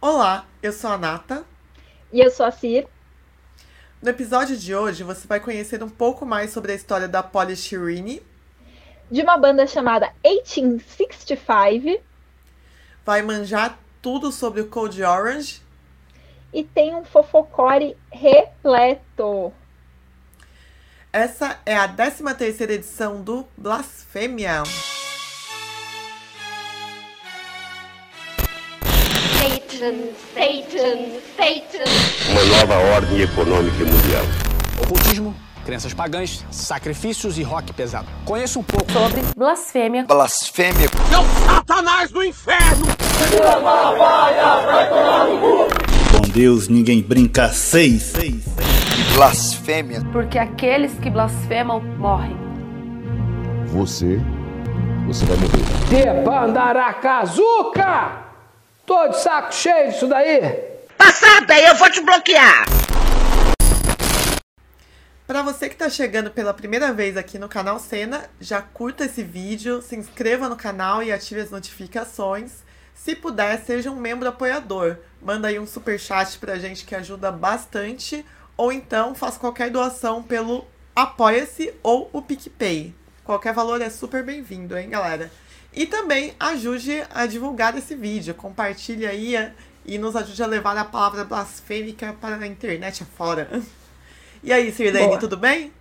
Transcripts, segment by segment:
Olá, eu sou a Nata. E eu sou a Cir. No episódio de hoje, você vai conhecer um pouco mais sobre a história da Polly Shirini. De uma banda chamada 1865. Vai manjar tudo sobre o Code Orange. E tem um fofocore repleto. Essa é a 13 terceira edição do Blasfêmia. Satan, Satan, Satan. Uma nova ordem econômica mundial. Ocultismo, crenças pagãs, sacrifícios e rock pesado. Conheço um pouco sobre blasfêmia. Blasfêmia. Meu Satanás do inferno! Com Deus ninguém brinca seis. seis, seis. Blasfêmia. Porque aqueles que blasfemam morrem. Você, você vai morrer. Debandaracazuca! Tô de saco cheio disso daí. Passada, eu vou te bloquear. Para você que está chegando pela primeira vez aqui no canal Cena, já curta esse vídeo, se inscreva no canal e ative as notificações. Se puder, seja um membro apoiador. Manda aí um super chat pra gente que ajuda bastante, ou então faça qualquer doação pelo Apoia-se ou o PicPay. Qualquer valor é super bem-vindo, hein, galera? E também ajude a divulgar esse vídeo, compartilhe aí e nos ajude a levar a palavra blasfêmica para a internet afora. E aí, Sirlene, Boa. tudo bem?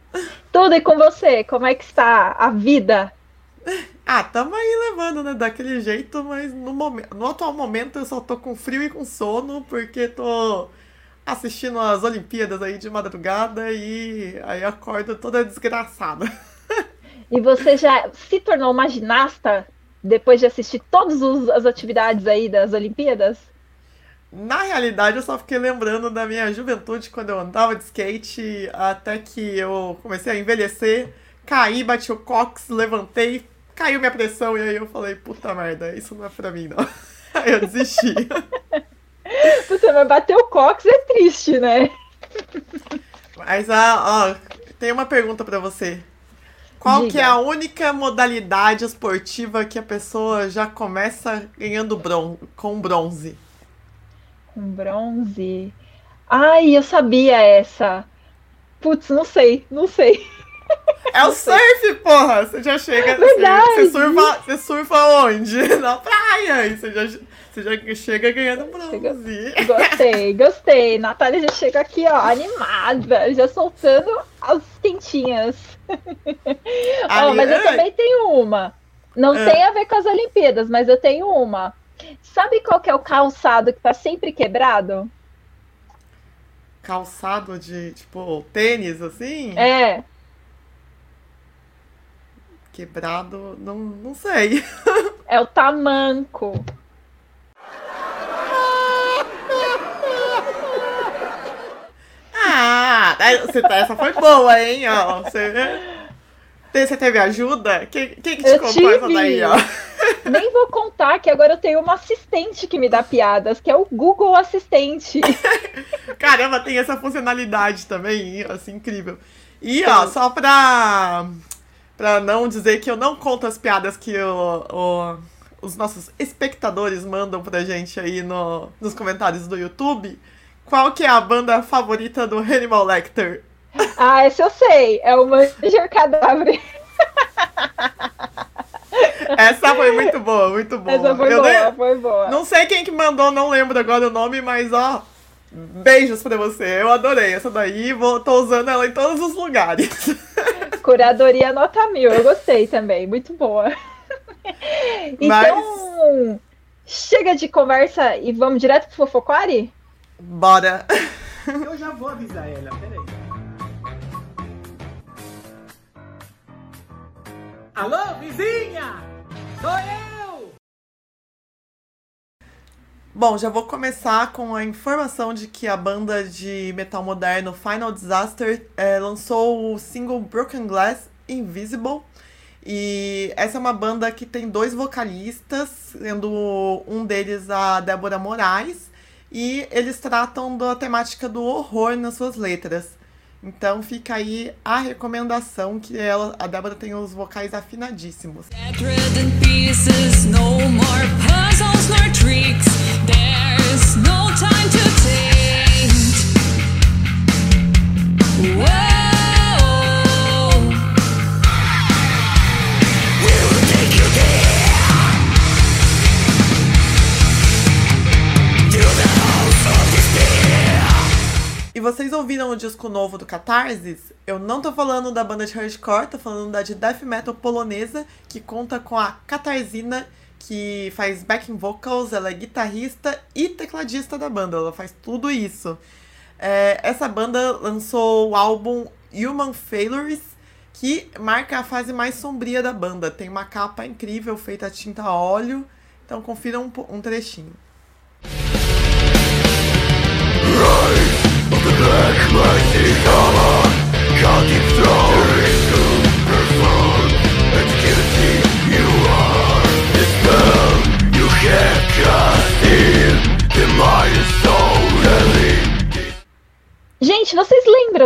Tudo e com você? Como é que está a vida? Ah, tamo aí levando, né? Daquele jeito, mas no, momento, no atual momento eu só tô com frio e com sono, porque tô assistindo as Olimpíadas aí de madrugada e aí acordo toda desgraçada. E você já se tornou uma ginasta depois de assistir todas as atividades aí das Olimpíadas? Na realidade, eu só fiquei lembrando da minha juventude quando eu andava de skate, até que eu comecei a envelhecer, caí, bati o cox, levantei, caiu minha pressão, e aí eu falei, puta merda, isso não é pra mim, não. Aí eu desisti. Puta, mas bater o cox é triste, né? Mas, ah, ó, tem uma pergunta para você. Qual Diga. que é a única modalidade esportiva que a pessoa já começa ganhando bron com bronze? Com bronze? Ai, eu sabia essa. Putz, não sei, não sei. É o surf, porra! Você já chega. Verdade. Você, surfa, você surfa onde? Na praia. E você já, você já chega ganhando bronze. Gostei, gostei. Natália já chega aqui, ó, animada, já soltando as quentinhas. oh, mas eu também tenho uma. Não é. tem a ver com as Olimpíadas, mas eu tenho uma. Sabe qual que é o calçado que tá sempre quebrado? Calçado de, tipo, tênis, assim? É. Quebrado, não, não sei. É o tamanco. Ah, essa foi boa, hein? Ó, você, você teve ajuda? Quem, quem que te eu contou tive. essa daí, ó? Nem vou contar que agora eu tenho uma assistente que me dá piadas, que é o Google Assistente. Caramba, tem essa funcionalidade também, assim, incrível. E, ó, só pra, pra não dizer que eu não conto as piadas que o, o, os nossos espectadores mandam pra gente aí no, nos comentários do YouTube, qual que é a banda favorita do Hannibal Lecter? Ah, esse eu sei. É o Manger Cadáver. Essa foi muito boa, muito boa. Essa foi eu boa, foi boa. Não sei quem que mandou, não lembro agora o nome, mas ó, beijos pra você. Eu adorei essa daí, vou, tô usando ela em todos os lugares. Curadoria nota mil, eu gostei também, muito boa. Então, mas... chega de conversa e vamos direto pro Fofoquari? Bora! Eu já vou avisar ela, peraí. Alô, vizinha! Sou eu! Bom, já vou começar com a informação de que a banda de metal moderno Final Disaster é, lançou o single Broken Glass Invisible. E essa é uma banda que tem dois vocalistas, sendo um deles a Débora Moraes e eles tratam da temática do horror nas suas letras. Então fica aí a recomendação que ela, a Débora tem os vocais afinadíssimos. There's no time to. Well vocês ouviram o disco novo do Catarsis? Eu não tô falando da banda de hardcore, tô falando da de death metal polonesa, que conta com a Katarzina, que faz backing vocals, ela é guitarrista e tecladista da banda, ela faz tudo isso. É, essa banda lançou o álbum Human Failures, que marca a fase mais sombria da banda. Tem uma capa incrível feita a tinta a óleo, então confira um, um trechinho.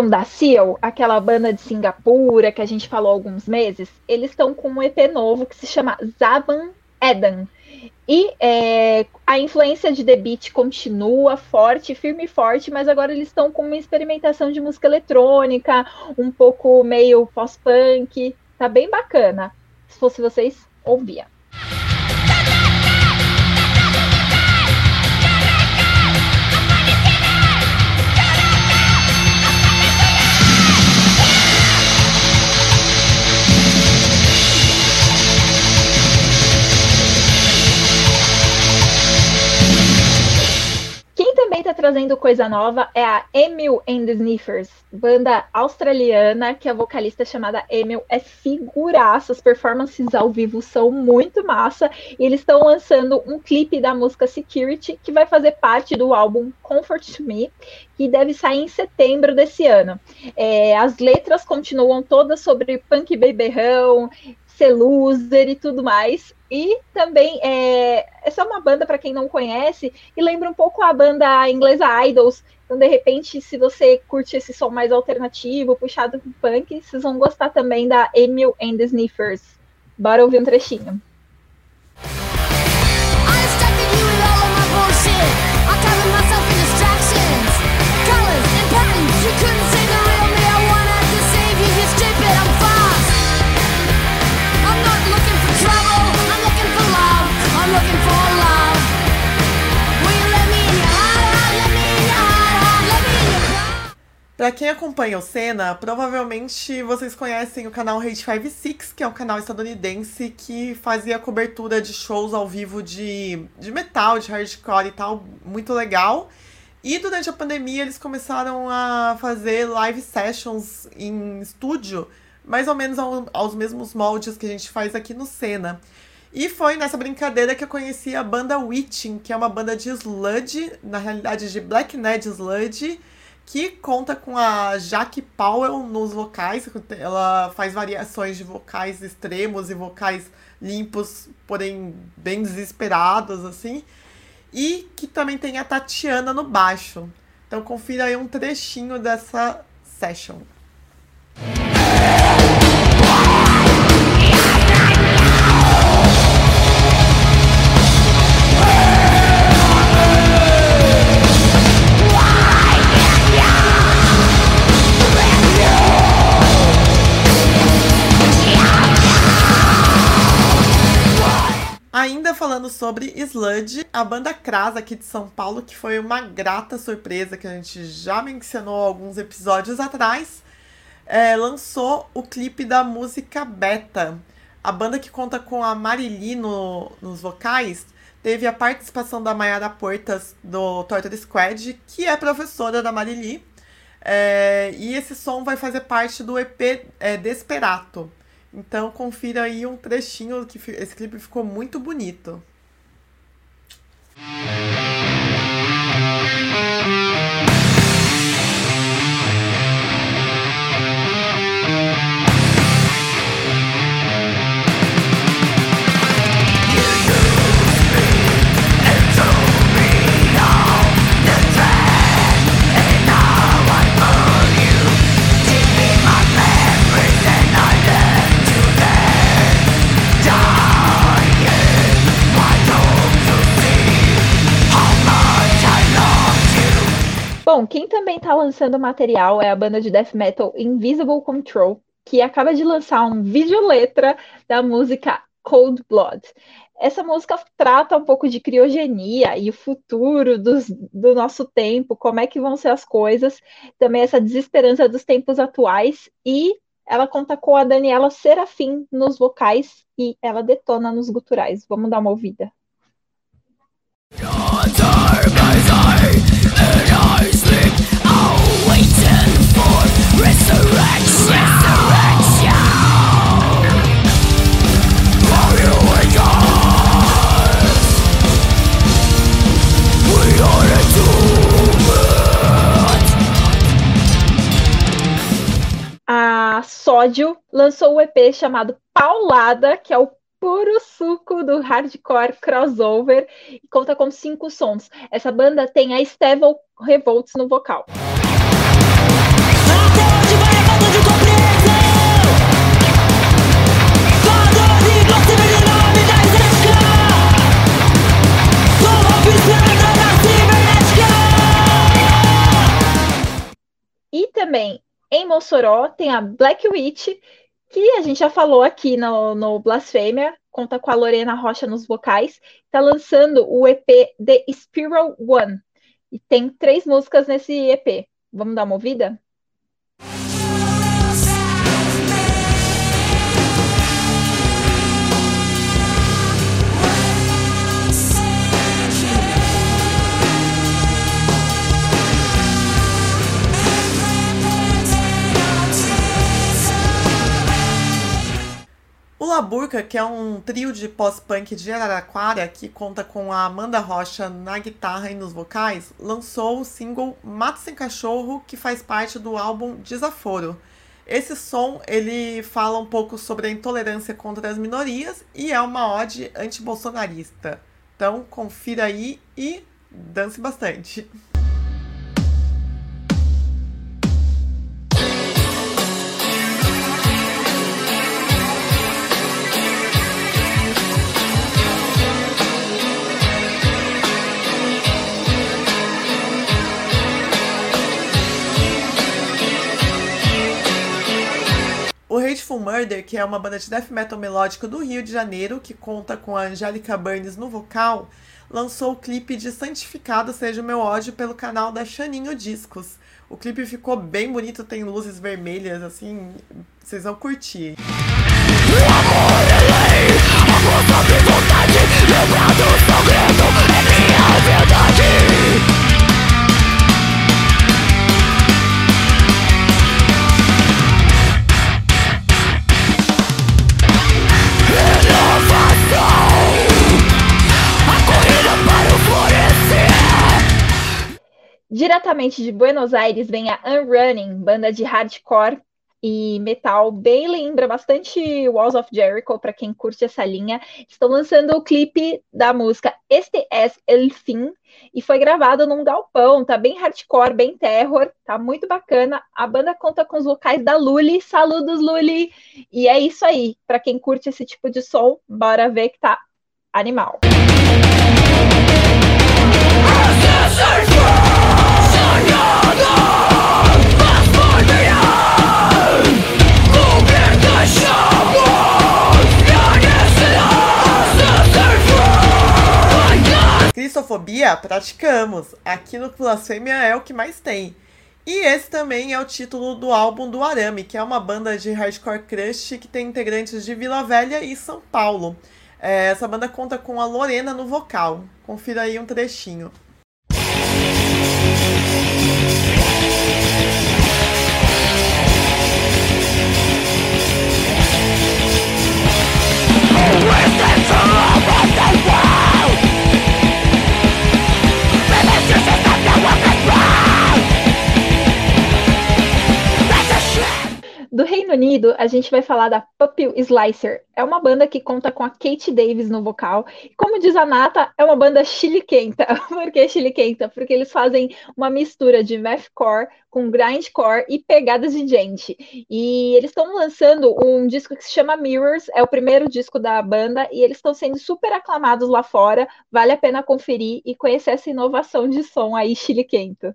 Lembram da Seal, aquela banda de Singapura que a gente falou há alguns meses? Eles estão com um EP novo que se chama Zaban Eden. E é, a influência de The Beat continua forte, firme e forte, mas agora eles estão com uma experimentação de música eletrônica, um pouco meio pós-punk. Tá bem bacana. Se fosse vocês, ouvia. Trazendo coisa nova é a Emil and the Sniffers, banda australiana que a vocalista chamada Emil é figuraça. As performances ao vivo são muito massa. E eles estão lançando um clipe da música Security que vai fazer parte do álbum Comfort Me, que deve sair em setembro desse ano. É, as letras continuam todas sobre punk beberrão, ser loser e tudo mais. E também é, é uma banda para quem não conhece e lembra um pouco a banda inglesa Idols. Então, de repente, se você curte esse som mais alternativo, puxado pro punk, vocês vão gostar também da Emil and the Sniffers. Bora ouvir um trechinho. Para quem acompanha o Senna, provavelmente vocês conhecem o canal Hate 56, que é um canal estadunidense que fazia cobertura de shows ao vivo de, de metal, de hardcore e tal, muito legal. E durante a pandemia eles começaram a fazer live sessions em estúdio, mais ou menos ao, aos mesmos moldes que a gente faz aqui no Senna. E foi nessa brincadeira que eu conheci a banda Witching, que é uma banda de sludge, na realidade de Black Ned Sludge, que conta com a Jaque Powell nos vocais. Ela faz variações de vocais extremos e vocais limpos, porém bem desesperados, assim. E que também tem a Tatiana no baixo. Então confira aí um trechinho dessa session. Falando sobre Sludge, a banda Kras aqui de São Paulo, que foi uma grata surpresa que a gente já mencionou alguns episódios atrás, é, lançou o clipe da música Beta. A banda que conta com a Marili no, nos vocais teve a participação da Mayara Portas do Torture Squad, que é professora da Marili. É, e esse som vai fazer parte do EP é, Desperato. Então confira aí um trechinho que esse clipe ficou muito bonito. Bom, quem também está lançando material é a banda de death metal Invisible Control, que acaba de lançar um vídeo letra da música Cold Blood. essa música trata um pouco de criogenia e o futuro dos, do nosso tempo, como é que vão ser as coisas, também essa desesperança dos tempos atuais, e ela conta com a Daniela Serafim nos vocais e ela detona nos guturais. Vamos dar uma ouvida. A Sódio lançou o um EP chamado Paulada, que é o puro suco do hardcore crossover e conta com cinco sons. Essa banda tem a Stevel Revolts no vocal. E também em Mossoró tem a Black Witch, que a gente já falou aqui no, no Blasfêmia, conta com a Lorena Rocha nos vocais, está lançando o EP The Spiral One. E tem três músicas nesse EP. Vamos dar uma ouvida? O Laburca, que é um trio de pós-punk de Araraquara, que conta com a Amanda Rocha na guitarra e nos vocais, lançou o single Mato Sem Cachorro, que faz parte do álbum Desaforo. Esse som, ele fala um pouco sobre a intolerância contra as minorias e é uma ode anti-bolsonarista. Então, confira aí e dance bastante. O Hateful Murder, que é uma banda de death metal melódico do Rio de Janeiro, que conta com a Angélica Burns no vocal, lançou o clipe de Santificado Seja o Meu Ódio pelo canal da Chaninho Discos. O clipe ficou bem bonito, tem luzes vermelhas, assim, vocês vão curtir. O amor é lei, a força de vontade, lembrado segredo, é minha verdade. Diretamente de Buenos Aires vem a Unrunning, banda de hardcore e metal, bem lembra bastante Walls of Jericho, para quem curte essa linha. Estão lançando o clipe da música Este es el fin e foi gravado num galpão, tá bem hardcore, bem terror, tá muito bacana. A banda conta com os vocais da Luli, saludos Luli. E é isso aí, para quem curte esse tipo de som, bora ver que tá animal. Cristofobia praticamos. Aqui no Blasfêmia é o que mais tem. E esse também é o título do álbum do Arame, que é uma banda de hardcore crush que tem integrantes de Vila Velha e São Paulo. É, essa banda conta com a Lorena no vocal. Confira aí um trechinho. Do Reino Unido, a gente vai falar da Pupil Slicer. É uma banda que conta com a Kate Davis no vocal. E como diz a Nata, é uma banda chiliquenta. Por que chiliquenta? Porque eles fazem uma mistura de mathcore com grindcore e pegadas de gente. E eles estão lançando um disco que se chama Mirrors, é o primeiro disco da banda, e eles estão sendo super aclamados lá fora. Vale a pena conferir e conhecer essa inovação de som aí chiliquento.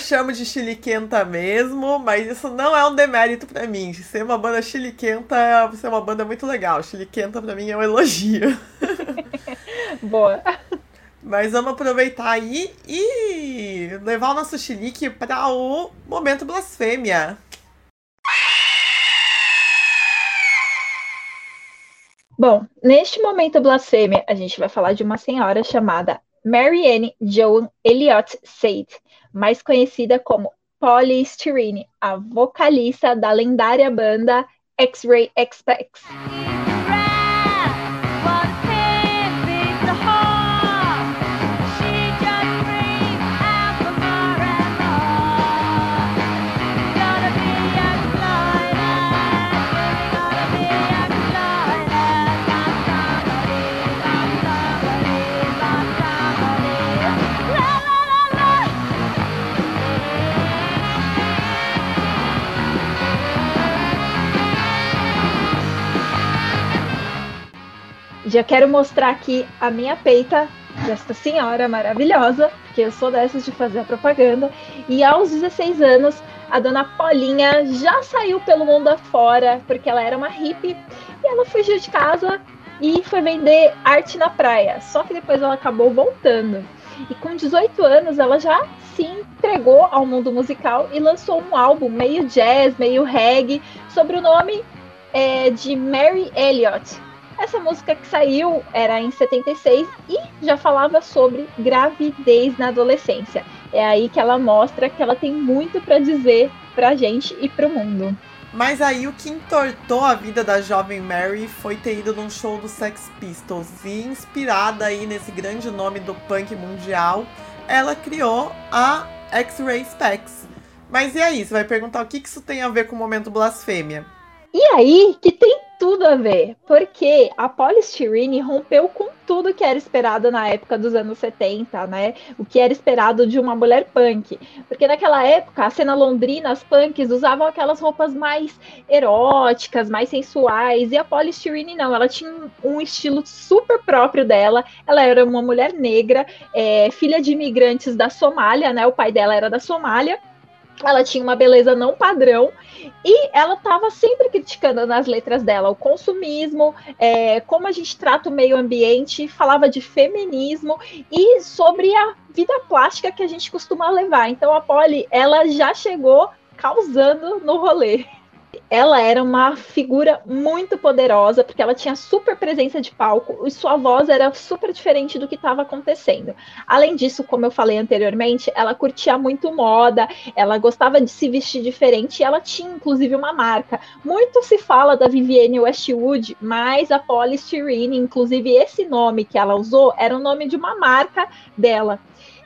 Chamo de chiliquenta mesmo, mas isso não é um demérito para mim. Ser uma banda chiliquenta é ser uma banda muito legal. Chiliquenta para mim é um elogio. Boa. Mas vamos aproveitar aí e levar o nosso chilique para o momento blasfêmia. Bom, neste momento blasfêmia, a gente vai falar de uma senhora chamada Marianne Joan Elliott Said, mais conhecida como Polly Styrene, a vocalista da lendária banda X-Ray Expects. Já quero mostrar aqui a minha peita desta senhora maravilhosa, porque eu sou dessas de fazer a propaganda. E aos 16 anos, a dona Paulinha já saiu pelo mundo afora, porque ela era uma hippie, e ela fugiu de casa e foi vender arte na praia. Só que depois ela acabou voltando. E com 18 anos, ela já se entregou ao mundo musical e lançou um álbum meio jazz, meio reggae, sobre o nome é, de Mary Elliott essa música que saiu era em 76 e já falava sobre gravidez na adolescência. É aí que ela mostra que ela tem muito para dizer pra gente e pro mundo. Mas aí o que entortou a vida da jovem Mary foi ter ido num show do Sex Pistols e inspirada aí nesse grande nome do punk mundial, ela criou a X-Ray Specs. Mas e aí, você vai perguntar o que isso tem a ver com o momento blasfêmia? E aí que tem tudo a ver, porque a polystyrene rompeu com tudo que era esperado na época dos anos 70, né? O que era esperado de uma mulher punk. Porque naquela época, a cena londrina, as punks usavam aquelas roupas mais eróticas, mais sensuais, e a polystyrene não, ela tinha um estilo super próprio dela. Ela era uma mulher negra, é, filha de imigrantes da Somália, né? O pai dela era da Somália ela tinha uma beleza não padrão e ela estava sempre criticando nas letras dela o consumismo, é, como a gente trata o meio ambiente, falava de feminismo e sobre a vida plástica que a gente costuma levar. Então a Polly, ela já chegou causando no rolê ela era uma figura muito poderosa, porque ela tinha super presença de palco e sua voz era super diferente do que estava acontecendo. Além disso, como eu falei anteriormente, ela curtia muito moda, ela gostava de se vestir diferente e ela tinha inclusive uma marca. Muito se fala da Vivienne Westwood, mas a Polystyrene, inclusive esse nome que ela usou, era o nome de uma marca dela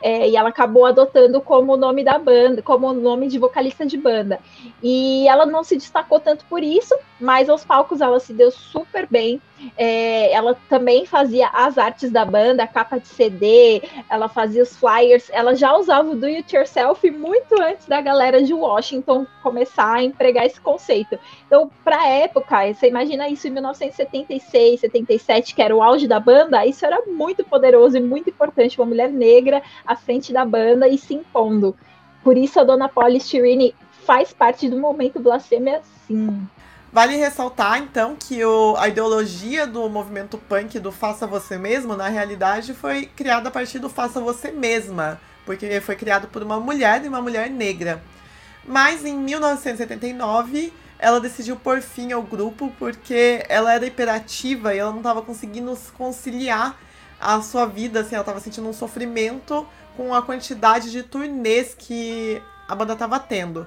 é, e ela acabou adotando como nome da banda, como nome de vocalista de banda. E ela não se destacou tanto por isso, mas aos palcos ela se deu super bem. É, ela também fazia as artes da banda, a capa de CD, ela fazia os flyers, ela já usava o do it yourself muito antes da galera de Washington começar a empregar esse conceito. Então, para a época, você imagina isso em 1976, 77, que era o auge da banda, isso era muito poderoso e muito importante, uma mulher negra à frente da banda e se impondo. Por isso a dona Polly Styrene faz parte do momento blasfêmia, sim. Vale ressaltar, então, que o, a ideologia do movimento punk do faça você mesmo, na realidade, foi criada a partir do faça você mesma, porque foi criado por uma mulher e uma mulher negra. Mas em 1979, ela decidiu pôr fim ao grupo porque ela era hiperativa e ela não estava conseguindo conciliar a sua vida, assim, ela estava sentindo um sofrimento com a quantidade de turnês que a banda estava tendo.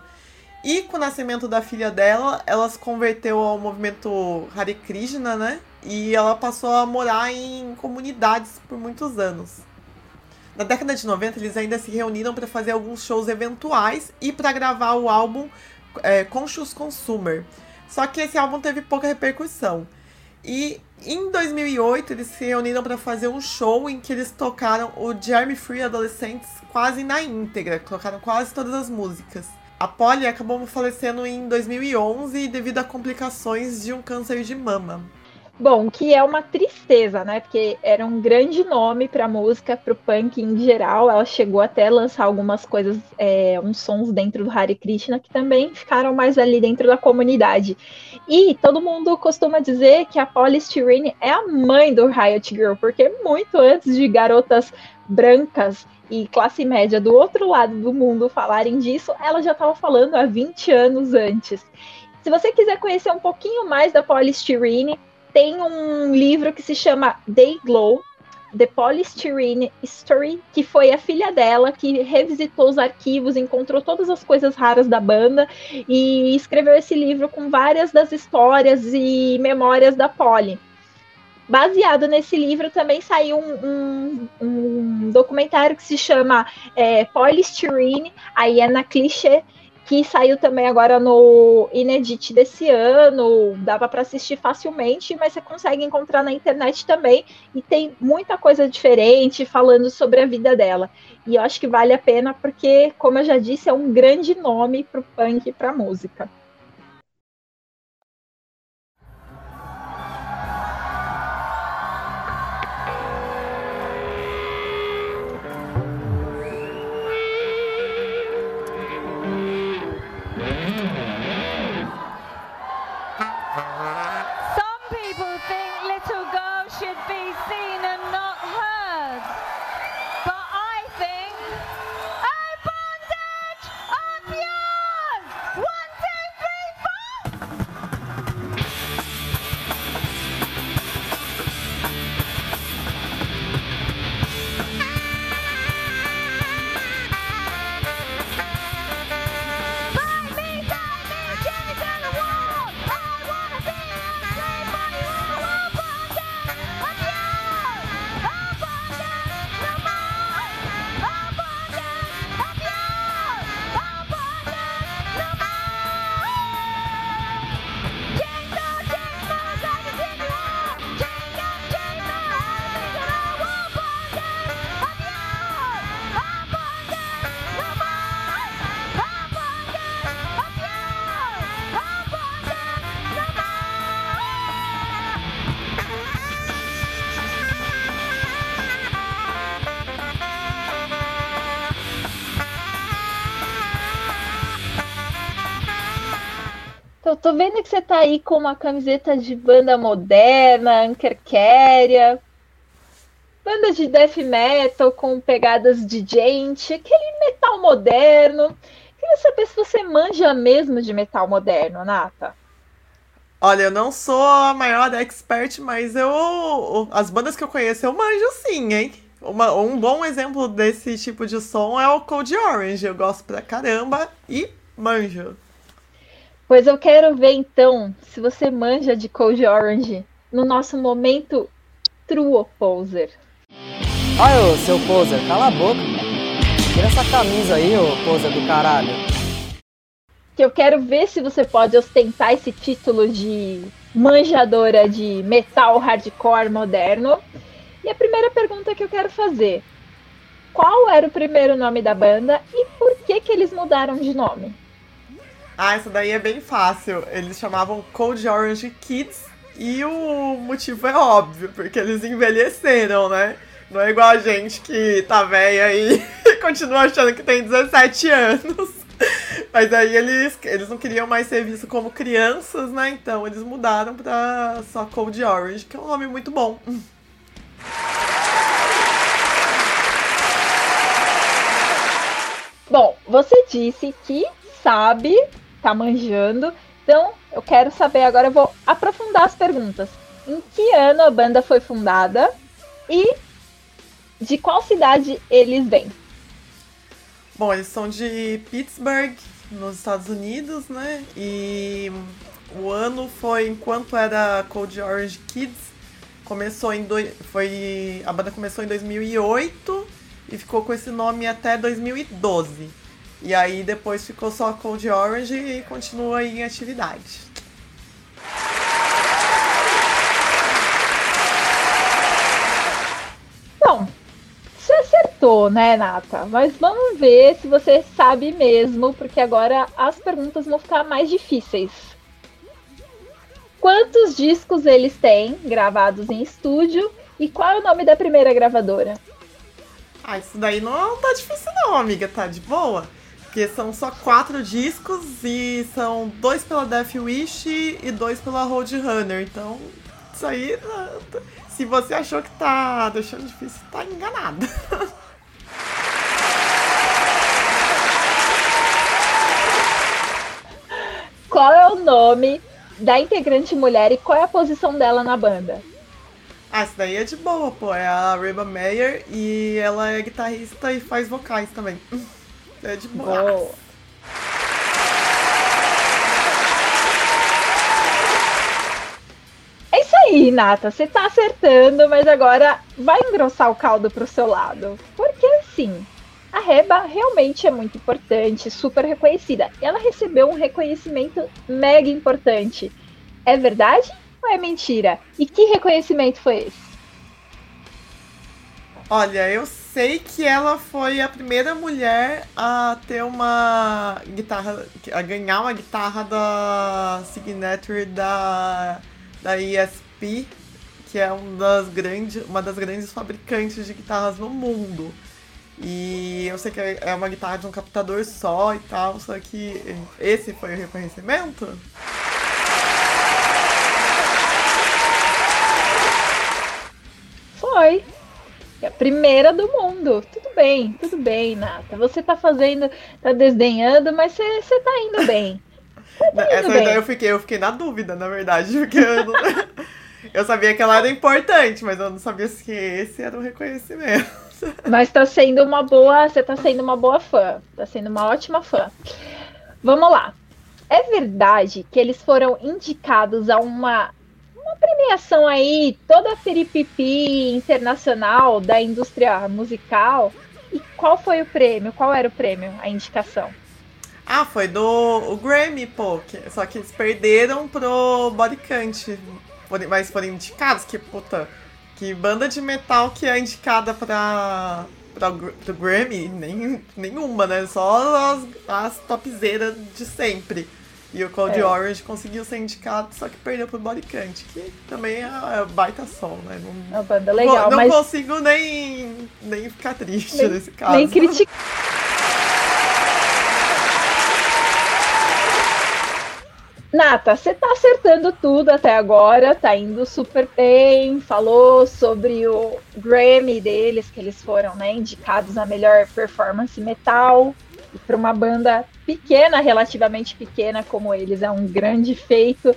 E com o nascimento da filha dela, ela se converteu ao movimento Hare Krishna, né? E ela passou a morar em comunidades por muitos anos. Na década de 90, eles ainda se reuniram para fazer alguns shows eventuais e para gravar o álbum é, Conscious Consumer. Só que esse álbum teve pouca repercussão. E em 2008, eles se reuniram para fazer um show em que eles tocaram o Jeremy Free Adolescentes quase na íntegra, tocaram quase todas as músicas. A Polly acabou falecendo em 2011 devido a complicações de um câncer de mama. Bom, que é uma tristeza, né? Porque era um grande nome para música, para o punk em geral. Ela chegou até a lançar algumas coisas, é, uns sons dentro do Hare Krishna que também ficaram mais ali dentro da comunidade. E todo mundo costuma dizer que a Polystyrene é a mãe do Riot Girl, porque muito antes de garotas brancas e classe média do outro lado do mundo falarem disso, ela já estava falando há 20 anos antes. Se você quiser conhecer um pouquinho mais da Polystyrene, tem um livro que se chama Day Glow, The Polystyrene History, que foi a filha dela que revisitou os arquivos, encontrou todas as coisas raras da banda e escreveu esse livro com várias das histórias e memórias da Polly. Baseado nesse livro também saiu um, um, um documentário que se chama é, Polystyrene, aí é na clichê, que saiu também agora no Inedit desse ano, dava para assistir facilmente, mas você consegue encontrar na internet também e tem muita coisa diferente falando sobre a vida dela. E eu acho que vale a pena porque, como eu já disse, é um grande nome para o punk e para música. Que você tá aí com uma camiseta de banda moderna, Ankerkeria, banda de death metal com pegadas de gente, aquele metal moderno. Queria saber se você manja mesmo de metal moderno, Nata. Olha, eu não sou a maior expert, mas eu. As bandas que eu conheço eu manjo sim, hein? Uma, um bom exemplo desse tipo de som é o Cold Orange. Eu gosto pra caramba e manjo. Pois eu quero ver então se você manja de Cold Orange no nosso momento True Poser. Ai, ô, seu poser, cala a boca. Tira essa camisa aí, ô poser do caralho. Que eu quero ver se você pode ostentar esse título de manjadora de metal hardcore moderno. E a primeira pergunta que eu quero fazer: qual era o primeiro nome da banda e por que que eles mudaram de nome? Ah, essa daí é bem fácil. Eles chamavam Cold Orange Kids e o motivo é óbvio, porque eles envelheceram, né? Não é igual a gente que tá velha e continua achando que tem 17 anos. Mas aí eles, eles não queriam mais ser vistos como crianças, né? Então eles mudaram pra só Cold Orange, que é um nome muito bom. Bom, você disse que sabe tá manjando. Então, eu quero saber agora, eu vou aprofundar as perguntas. Em que ano a banda foi fundada e de qual cidade eles vêm? Bom, eles são de Pittsburgh, nos Estados Unidos, né? E o ano foi enquanto era Cold Orange Kids. Começou em do... foi a banda começou em 2008 e ficou com esse nome até 2012. E aí depois ficou só Cold Orange e continua em atividade. Bom, você acertou, né, Nata? Mas vamos ver se você sabe mesmo, porque agora as perguntas vão ficar mais difíceis. Quantos discos eles têm gravados em estúdio e qual é o nome da primeira gravadora? Ah, isso daí não tá difícil não, amiga, tá de boa. Porque são só quatro discos e são dois pela Death Wish e dois pela Roadrunner. Então, isso aí, se você achou que tá deixando difícil, tá enganada. Qual é o nome da integrante mulher e qual é a posição dela na banda? Ah, isso daí é de boa, pô. É a Reba Meyer e ela é guitarrista e faz vocais também. É de boa. É isso aí, Nata. Você tá acertando, mas agora vai engrossar o caldo pro seu lado. Porque assim, a Reba realmente é muito importante, super reconhecida. Ela recebeu um reconhecimento mega importante. É verdade ou é mentira? E que reconhecimento foi esse? Olha, eu sei que ela foi a primeira mulher a ter uma guitarra, a ganhar uma guitarra da Signature da, da ESP, que é uma das, grandes, uma das grandes fabricantes de guitarras no mundo. E eu sei que é uma guitarra de um captador só e tal, só que esse foi o reconhecimento? Foi. É a primeira do mundo. Tudo bem, tudo bem, Nata. Você tá fazendo, tá desdenhando, mas você, tá indo bem. Tá Essa bem. eu fiquei, eu fiquei na dúvida, na verdade, porque eu, não... eu sabia que ela era importante, mas eu não sabia se esse era o reconhecimento. Mas tá sendo uma boa, você tá sendo uma boa fã, tá sendo uma ótima fã. Vamos lá. É verdade que eles foram indicados a uma premiação aí, toda peripipi internacional da indústria musical. E qual foi o prêmio? Qual era o prêmio, a indicação? Ah, foi do o Grammy, pô. Que, só que eles perderam pro Bodycant. Mas foram indicados, que puta. Que banda de metal que é indicada pra, pra, pro Grammy? Nem, nenhuma, né? Só as, as topzeiras de sempre. E o Cold é. Orange conseguiu ser indicado, só que perdeu pro Bodycant, que também é, é baita som, né? Não, é uma banda legal, não mas... consigo nem, nem ficar triste nem, nesse caso. Nem criticar. Nata, você tá acertando tudo até agora, tá indo super bem. Falou sobre o Grammy deles, que eles foram né, indicados a melhor performance metal. E para uma banda pequena, relativamente pequena como eles, é um grande feito.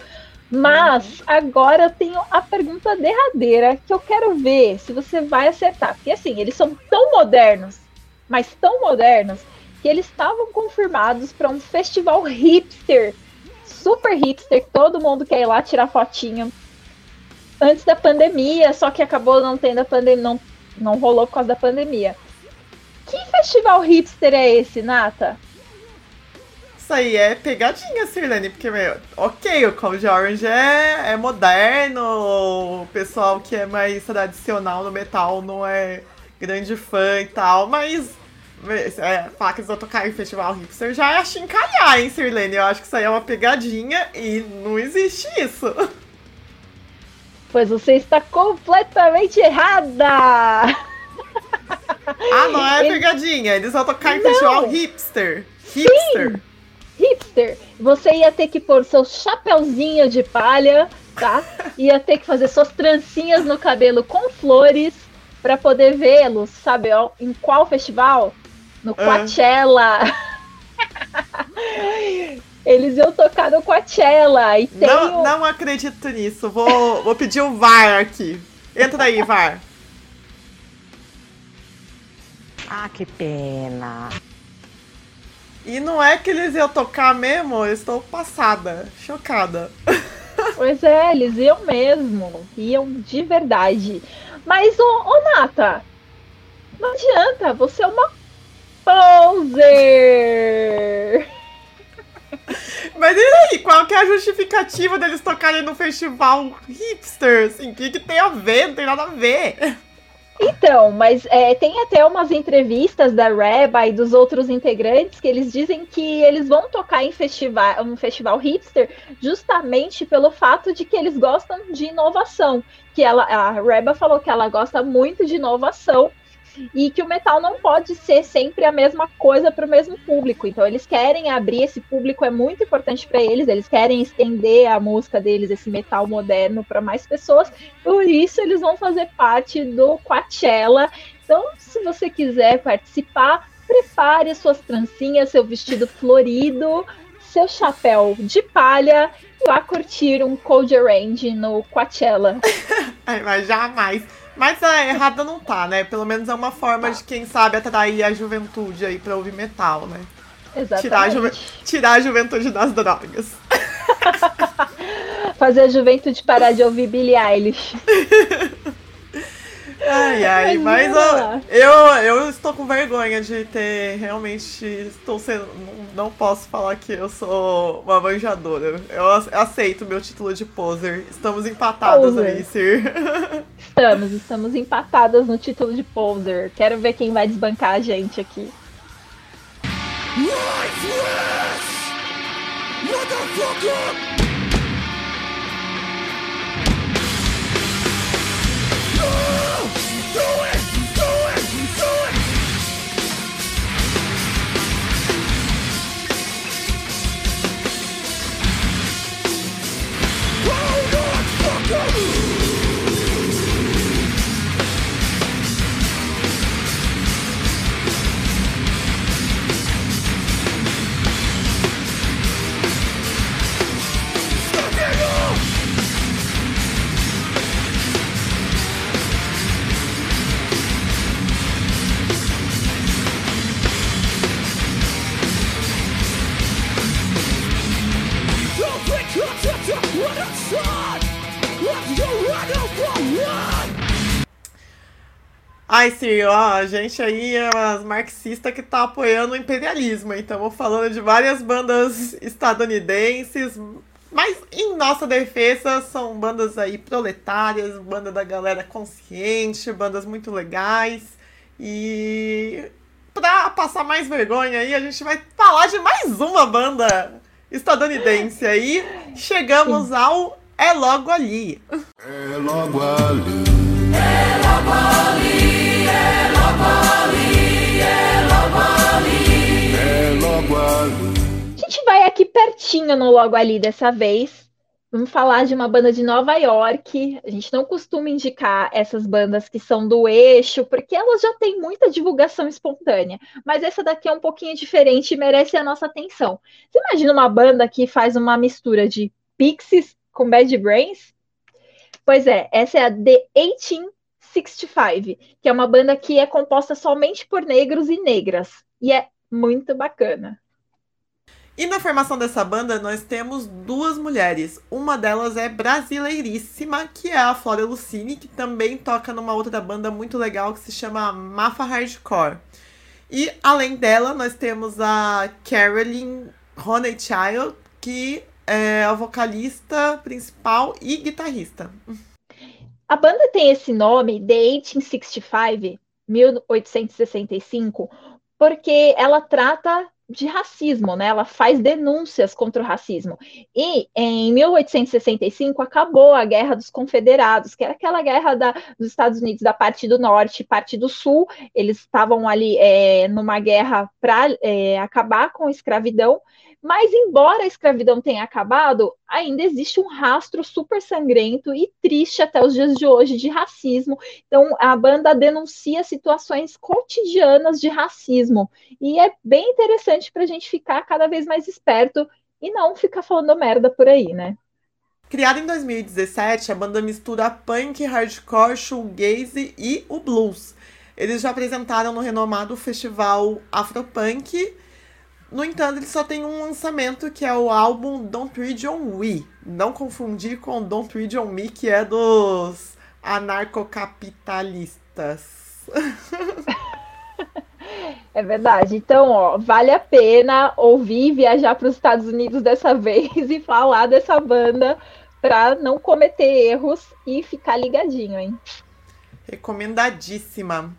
Mas agora eu tenho a pergunta derradeira que eu quero ver se você vai acertar. Porque assim, eles são tão modernos, mas tão modernos, que eles estavam confirmados para um festival hipster super hipster, todo mundo quer ir lá tirar fotinho antes da pandemia, só que acabou não tendo a pandemia, não, não rolou por causa da pandemia. Que festival hipster é esse, Nata? Isso aí é pegadinha, Sirlene, porque, meu, ok, o Cold Orange é, é moderno, o pessoal que é mais tradicional no metal não é grande fã e tal, mas é, falar que eles vão tocar em festival hipster já é achincalhar, hein, Sirlene? Eu acho que isso aí é uma pegadinha e não existe isso. Pois você está completamente errada! Ah, não é pegadinha. Eles vão tocar em festival hipster. Hipster. Sim. Hipster. Você ia ter que pôr seu chapéuzinho de palha, tá? Ia ter que fazer suas trancinhas no cabelo com flores para poder vê-los, sabe? Em qual festival? no Coachella. Eles iam tocar no Coachella. E tem não, não acredito nisso. Vou, vou pedir o VAR aqui. Entra aí, VAR. Ah, que pena. E não é que eles iam tocar mesmo, eu estou passada, chocada. Pois é, eles iam mesmo. Iam de verdade. Mas, ô, ô Nata, não adianta, você é uma Poser! Mas e aí, qual que é a justificativa deles tocarem no festival hipster? Assim, o que, que tem a ver? Não tem nada a ver. Então, mas é, tem até umas entrevistas da Reba e dos outros integrantes que eles dizem que eles vão tocar em festival, um festival hipster justamente pelo fato de que eles gostam de inovação. Que ela, a Reba falou que ela gosta muito de inovação e que o metal não pode ser sempre a mesma coisa para o mesmo público. Então eles querem abrir esse público é muito importante para eles. Eles querem estender a música deles, esse metal moderno, para mais pessoas. Por isso eles vão fazer parte do Coachella. Então, se você quiser participar, prepare suas trancinhas, seu vestido florido, seu chapéu de palha e vá curtir um Cold Range no Coachella. Mas jamais mas a errada não tá, né? Pelo menos é uma forma de, quem sabe, atrair a juventude aí pra ouvir metal, né? Exatamente. Tirar a, ju tirar a juventude das drogas. Fazer a juventude parar de ouvir Billie Eilish. Ai, ai, mas eu, eu, eu estou com vergonha de ter realmente. Estou sendo. Não, não posso falar que eu sou uma manjadora. Eu aceito meu título de poser. Estamos empatados poser. aí, Sir. Estamos, estamos empatadas no título de poser. Quero ver quem vai desbancar a gente aqui. Lifeless! Motherfucker! Ai, sim, ó, a gente aí é as marxistas que tá apoiando o imperialismo. Então, estamos falando de várias bandas estadunidenses, mas em nossa defesa são bandas aí proletárias, banda da galera consciente, bandas muito legais. E pra passar mais vergonha aí, a gente vai falar de mais uma banda estadunidense aí. Chegamos Sim. ao É Logo Ali. É logo ali. É logo ali, A gente vai aqui pertinho no Logo Ali dessa vez. Vamos falar de uma banda de Nova York. A gente não costuma indicar essas bandas que são do eixo, porque elas já têm muita divulgação espontânea. Mas essa daqui é um pouquinho diferente e merece a nossa atenção. Você imagina uma banda que faz uma mistura de Pixies com Bad Brains? Pois é, essa é a The 1865, que é uma banda que é composta somente por negros e negras. E é muito bacana. E na formação dessa banda, nós temos duas mulheres. Uma delas é brasileiríssima, que é a Flora Lucini, que também toca numa outra banda muito legal que se chama Mafa Hardcore. E além dela, nós temos a Carolyn Child, que é a vocalista principal e guitarrista. A banda tem esse nome, The 1865, 1865, porque ela trata de racismo, né? Ela faz denúncias contra o racismo. E em 1865 acabou a Guerra dos Confederados, que era aquela guerra da, dos Estados Unidos da parte do norte e parte do sul. Eles estavam ali é, numa guerra para é, acabar com a escravidão. Mas, embora a escravidão tenha acabado, ainda existe um rastro super sangrento e triste até os dias de hoje de racismo. Então, a banda denuncia situações cotidianas de racismo. E é bem interessante para a gente ficar cada vez mais esperto e não ficar falando merda por aí, né? Criada em 2017, a banda mistura punk, hardcore, shoegaze e o blues. Eles já apresentaram no renomado festival Afropunk no entanto, ele só tem um lançamento que é o álbum Don't Read on We. Não confundir com Don't Read on Me, que é dos anarcocapitalistas. É verdade. Então, ó, vale a pena ouvir viajar para os Estados Unidos dessa vez e falar dessa banda para não cometer erros e ficar ligadinho, hein? Recomendadíssima.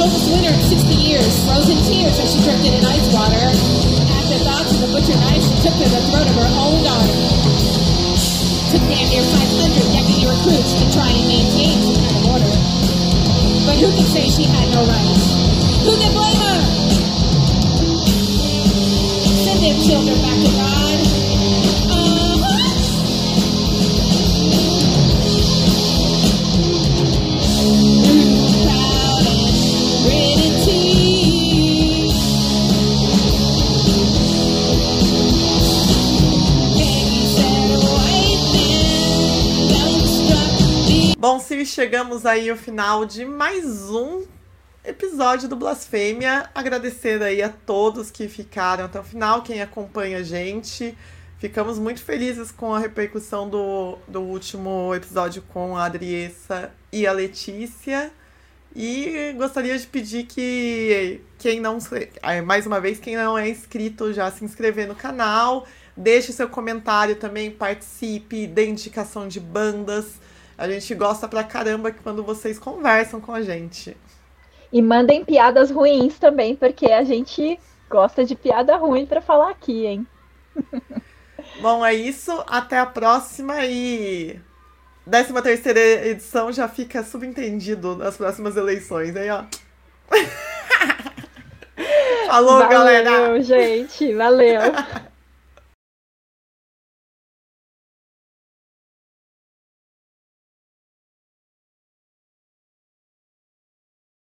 Coldest winter in 60 years, frozen tears as she drifted in ice water. At the thoughts and the butcher knife she took to the throat of her own daughter. Took damn near 500 deputy recruits to try and maintain some kind of order. But who can say she had no rights? Who can blame her? Send them children back to God. Bom, Sil, chegamos aí ao final de mais um episódio do Blasfêmia. Agradecer aí a todos que ficaram até o final, quem acompanha a gente. Ficamos muito felizes com a repercussão do, do último episódio com a Adriessa e a Letícia. E gostaria de pedir que quem não, se- eh, mais uma vez, quem não é inscrito, já se inscrever no canal. Deixe seu comentário também, participe, dê indicação de bandas. A gente gosta pra caramba que quando vocês conversam com a gente. E mandem piadas ruins também, porque a gente gosta de piada ruim pra falar aqui, hein? Bom, é isso. Até a próxima e. 13 terceira edição já fica subentendido nas próximas eleições, aí, ó. Falou, Valeu, galera! gente. Valeu.